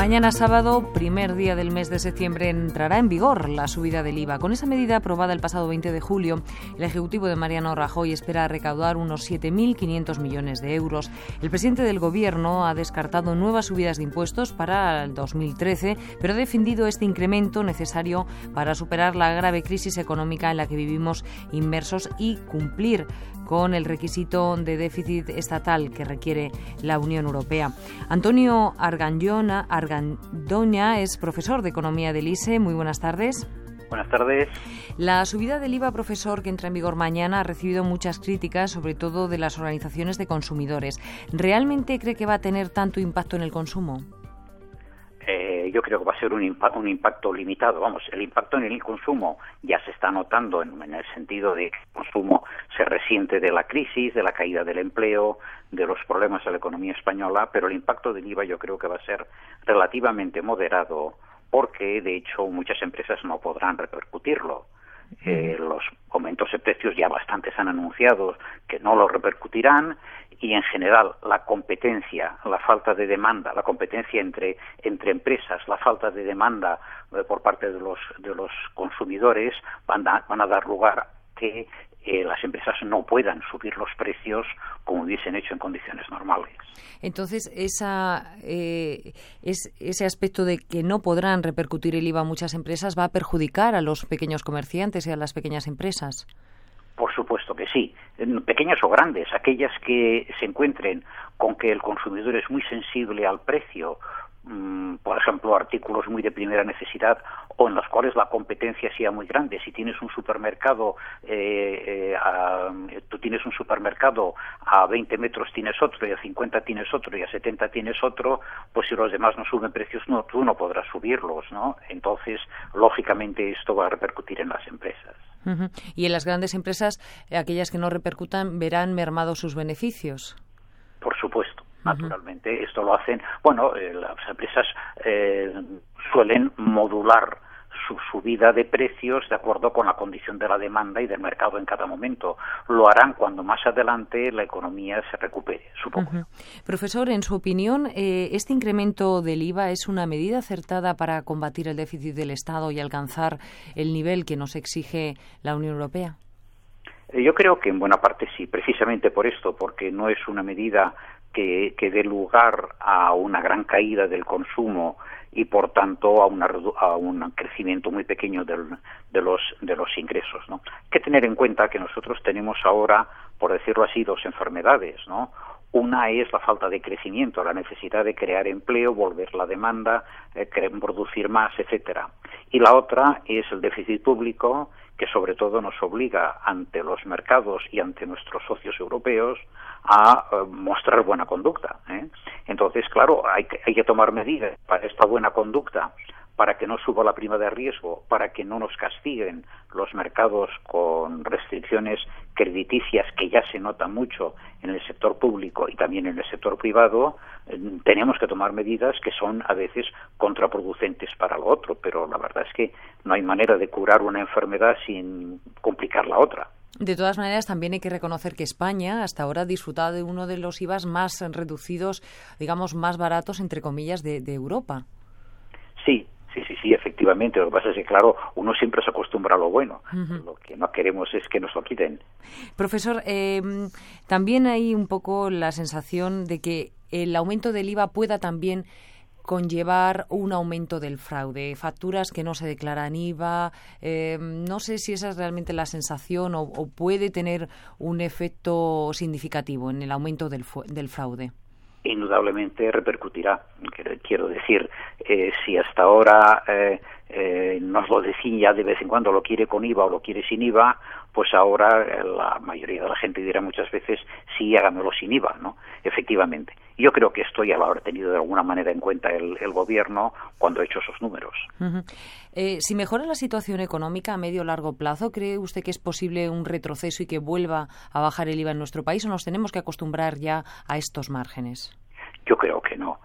Mañana sábado, primer día del mes de septiembre, entrará en vigor la subida del IVA. Con esa medida aprobada el pasado 20 de julio, el Ejecutivo de Mariano Rajoy espera recaudar unos 7.500 millones de euros. El presidente del Gobierno ha descartado nuevas subidas de impuestos para el 2013, pero ha defendido este incremento necesario para superar la grave crisis económica en la que vivimos inmersos y cumplir con el requisito de déficit estatal que requiere la Unión Europea. Antonio Argandoña es profesor de Economía del ISE. Muy buenas tardes. Buenas tardes. La subida del IVA, profesor, que entra en vigor mañana, ha recibido muchas críticas, sobre todo de las organizaciones de consumidores. ¿Realmente cree que va a tener tanto impacto en el consumo? Yo creo que va a ser un, un, impacto limitado. Vamos, el impacto en el consumo ya se está notando en, el sentido de que el consumo se resiente de la crisis, de la caída del empleo, de los problemas de la economía española, pero el impacto del IVA yo creo que va a ser relativamente moderado porque, de hecho, muchas empresas no podrán repercutirlo. Eh, los aumentos de precios ya bastantes han anunciado que no lo repercutirán y en general la competencia, la falta de demanda, la competencia entre, entre empresas, la falta de demanda eh, por parte de los, de los consumidores van a, van a dar lugar que eh, las empresas no puedan subir los precios como hubiesen hecho en condiciones normales. Entonces, esa, eh, es, ese aspecto de que no podrán repercutir el IVA muchas empresas va a perjudicar a los pequeños comerciantes y a las pequeñas empresas. Por supuesto que sí, pequeñas o grandes, aquellas que se encuentren con que el consumidor es muy sensible al precio Mm, por ejemplo, artículos muy de primera necesidad o en los cuales la competencia sea muy grande. Si tienes un supermercado, eh, eh, tú tienes un supermercado a 20 metros tienes otro y a 50 tienes otro y a 70 tienes otro, pues si los demás no suben precios, no, tú no podrás subirlos, ¿no? Entonces, lógicamente, esto va a repercutir en las empresas. Y en las grandes empresas, aquellas que no repercutan, verán mermados sus beneficios. Por supuesto naturalmente. Esto lo hacen, bueno, eh, las empresas eh, suelen modular su subida de precios de acuerdo con la condición de la demanda y del mercado en cada momento. Lo harán cuando más adelante la economía se recupere, supongo. Profesor, en su opinión, eh, ¿este incremento del IVA es una medida acertada para combatir el déficit del Estado y alcanzar el nivel que nos exige la Unión Europea? Yo creo que en buena parte sí, precisamente por esto, porque no es una medida que, que dé lugar a una gran caída del consumo y por tanto a, una, a un crecimiento muy pequeño del, de, los, de los ingresos. ¿no? Hay que tener en cuenta que nosotros tenemos ahora, por decirlo así, dos enfermedades. ¿no? Una es la falta de crecimiento, la necesidad de crear empleo, volver la demanda, eh, producir más, etcétera. Y la otra es el déficit público, que sobre todo nos obliga ante los mercados y ante nuestros socios europeos a eh, mostrar buena conducta. ¿eh? Entonces, claro, hay que, hay que tomar medidas para esta buena conducta para que no suba la prima de riesgo, para que no nos castiguen los mercados con restricciones crediticias que ya se notan mucho en el sector público y también en el sector privado, eh, tenemos que tomar medidas que son a veces contraproducentes para lo otro, pero la verdad es que no hay manera de curar una enfermedad sin complicar la otra. De todas maneras, también hay que reconocer que España hasta ahora ha disfrutado de uno de los IVAs más reducidos, digamos, más baratos, entre comillas, de, de Europa. Sí, Sí, sí, sí, efectivamente. Lo que pasa es que, claro, uno siempre se acostumbra a lo bueno. Lo que no queremos es que nos lo quiten. Profesor, eh, también hay un poco la sensación de que el aumento del IVA pueda también conllevar un aumento del fraude, facturas que no se declaran IVA. Eh, no sé si esa es realmente la sensación o, o, puede tener un efecto significativo en el aumento del, del fraude indudablemente repercutirá. Quiero decir, eh, si hasta ahora eh, eh, nos lo decían ya de vez en cuando lo quiere con IVA o lo quiere sin IVA, pues ahora eh, la mayoría de la gente dirá muchas veces sí, hágamelo sin IVA, ¿no? Efectivamente. Yo creo que esto ya lo habrá tenido de alguna manera en cuenta el, gobierno cuando ha hecho esos números. eh, si mejora la situación económica a medio o largo plazo, ¿cree usted que es posible un retroceso y que vuelva a bajar el IVA en nuestro país o nos tenemos que acostumbrar ya a estos márgenes? Yo creo que no.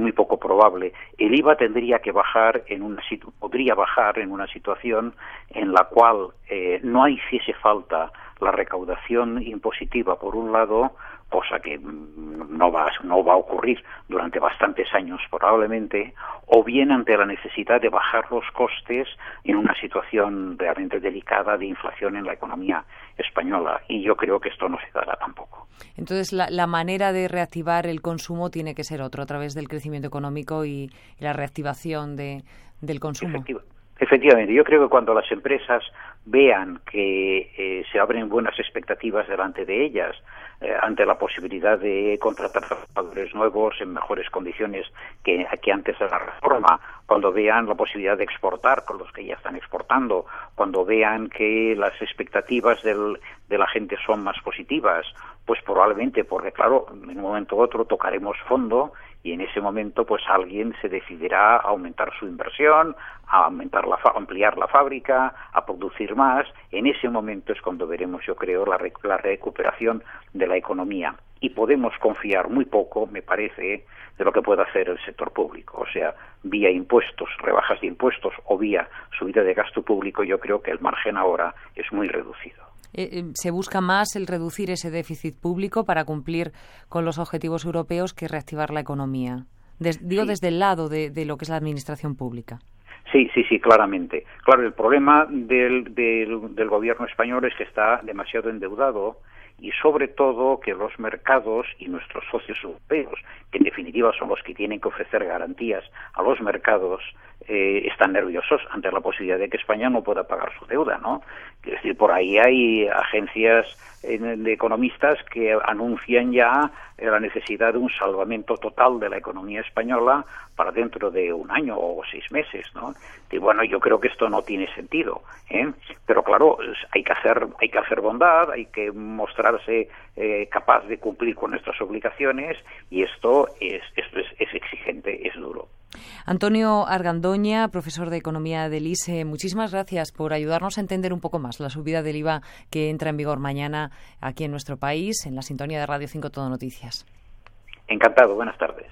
Muy poco probable. El IVA tendría que bajar en una podría bajar en una situación en la cual eh, no hiciese falta la recaudación impositiva por un lado cosa que no va, no va a ocurrir durante bastantes años probablemente, o bien ante la necesidad de bajar los costes en una situación realmente delicada de inflación en la economía española. Y yo creo que esto no se dará tampoco. Entonces, la, manera de reactivar el consumo tiene que ser otro, a través del crecimiento económico y, la reactivación de, del consumo. Efectivamente, yo creo que cuando las empresas vean que eh, se abren buenas expectativas delante de ellas, eh, ante la posibilidad de contratar trabajadores nuevos en mejores condiciones que, que, antes de la reforma, cuando vean la posibilidad de exportar con los que ya están exportando, cuando vean que las expectativas del, de la gente son más positivas, pues probablemente, porque claro, en un momento u otro tocaremos fondo y en ese momento pues alguien se decidirá a aumentar su inversión, a aumentar la ampliar la fábrica, a producir más. En ese momento es cuando veremos, yo creo, la, la recuperación de la economía. Y podemos confiar muy poco, me parece, de lo que pueda hacer el sector público. O sea, vía impuestos, rebajas de impuestos o vía subida de gasto público, yo creo que el margen ahora es muy reducido. Eh, eh, se busca más el reducir ese déficit público para cumplir con los objetivos europeos que reactivar la economía. digo desde el lado de, lo que es la administración pública. Sí, sí, sí, claramente. Claro, el problema del, del, gobierno español es que está demasiado endeudado y sobre todo que los mercados y nuestros socios europeos, que en definitiva son los que tienen que ofrecer garantías a los mercados, eh, están nerviosos ante la posibilidad de que España no pueda pagar su deuda, ¿no? Es decir, por ahí hay agencias de economistas que anuncian ya la necesidad de un salvamento total de la economía española para dentro de un año o seis meses, ¿no? Y bueno, yo creo que esto no tiene sentido, ¿eh? Pero claro, hay que hacer, hay que hacer bondad, hay que mostrarse eh, capaz de cumplir con nuestras obligaciones y esto es, esto es exigente, es duro. Antonio Argandoña, profesor de Economía del ISE, muchísimas gracias por ayudarnos a entender un poco más la subida del IVA que entra en vigor mañana aquí en nuestro país, en la sintonía de Radio 5 Todo Noticias. Encantado, buenas tardes.